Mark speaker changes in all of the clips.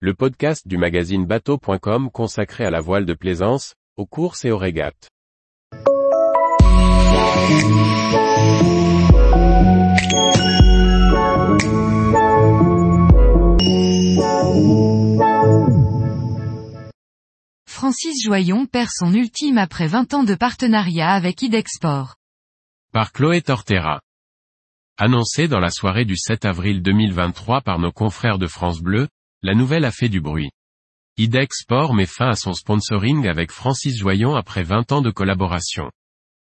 Speaker 1: le podcast du magazine bateau.com consacré à la voile de plaisance, aux courses et aux régates.
Speaker 2: Francis Joyon perd son ultime après 20 ans de partenariat avec Idexport.
Speaker 1: Par Chloé Tortera. Annoncé dans la soirée du 7 avril 2023 par nos confrères de France Bleu, la nouvelle a fait du bruit. Idexport met fin à son sponsoring avec Francis Joyon après 20 ans de collaboration.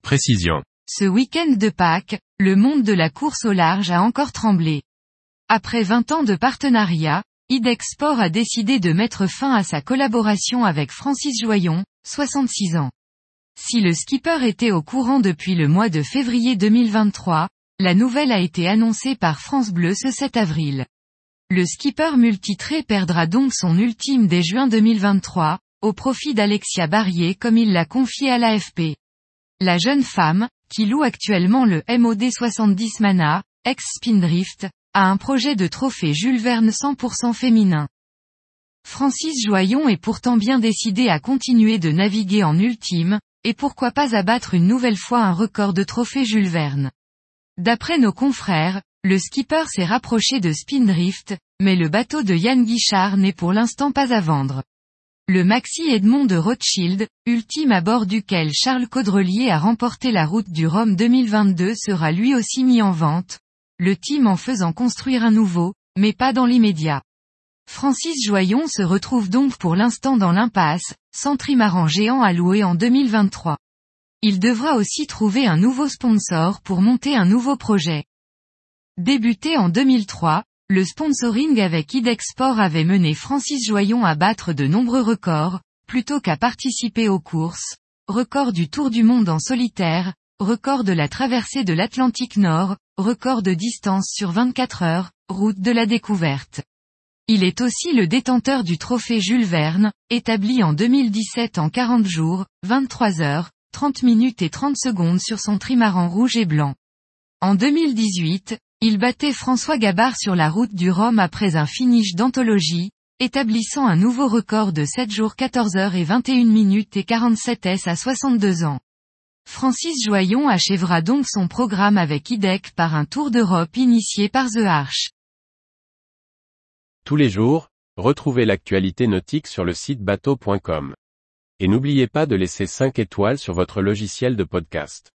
Speaker 1: Précision.
Speaker 2: Ce week-end de Pâques, le monde de la course au large a encore tremblé. Après 20 ans de partenariat, Idexport a décidé de mettre fin à sa collaboration avec Francis Joyon, 66 ans. Si le skipper était au courant depuis le mois de février 2023, la nouvelle a été annoncée par France Bleu ce 7 avril. Le skipper multitré perdra donc son ultime dès juin 2023, au profit d'Alexia Barrier comme il l'a confié à l'AFP. La jeune femme, qui loue actuellement le MOD 70 Mana, ex-Spindrift, a un projet de trophée Jules Verne 100% féminin. Francis Joyon est pourtant bien décidé à continuer de naviguer en ultime, et pourquoi pas abattre une nouvelle fois un record de trophée Jules Verne. D'après nos confrères, le skipper s'est rapproché de Spindrift, mais le bateau de Yann Guichard n'est pour l'instant pas à vendre. Le Maxi Edmond de Rothschild, ultime à bord duquel Charles Caudrelier a remporté la route du Rhum 2022 sera lui aussi mis en vente, le team en faisant construire un nouveau, mais pas dans l'immédiat. Francis Joyon se retrouve donc pour l'instant dans l'impasse, sans géant à louer en 2023. Il devra aussi trouver un nouveau sponsor pour monter un nouveau projet. Débuté en 2003, le sponsoring avec Idexport avait mené Francis Joyon à battre de nombreux records, plutôt qu'à participer aux courses. Record du Tour du Monde en solitaire, record de la traversée de l'Atlantique Nord, record de distance sur 24 heures, route de la découverte. Il est aussi le détenteur du trophée Jules Verne, établi en 2017 en 40 jours, 23 heures, 30 minutes et 30 secondes sur son trimaran rouge et blanc. En 2018, il battait François Gabard sur la route du Rhum après un finish d'anthologie, établissant un nouveau record de 7 jours 14 heures et 21 minutes et 47 s à 62 ans. Francis Joyon achèvera donc son programme avec IDEC par un tour d'Europe initié par The Arch.
Speaker 1: Tous les jours, retrouvez l'actualité nautique sur le site bateau.com. Et n'oubliez pas de laisser 5 étoiles sur votre logiciel de podcast.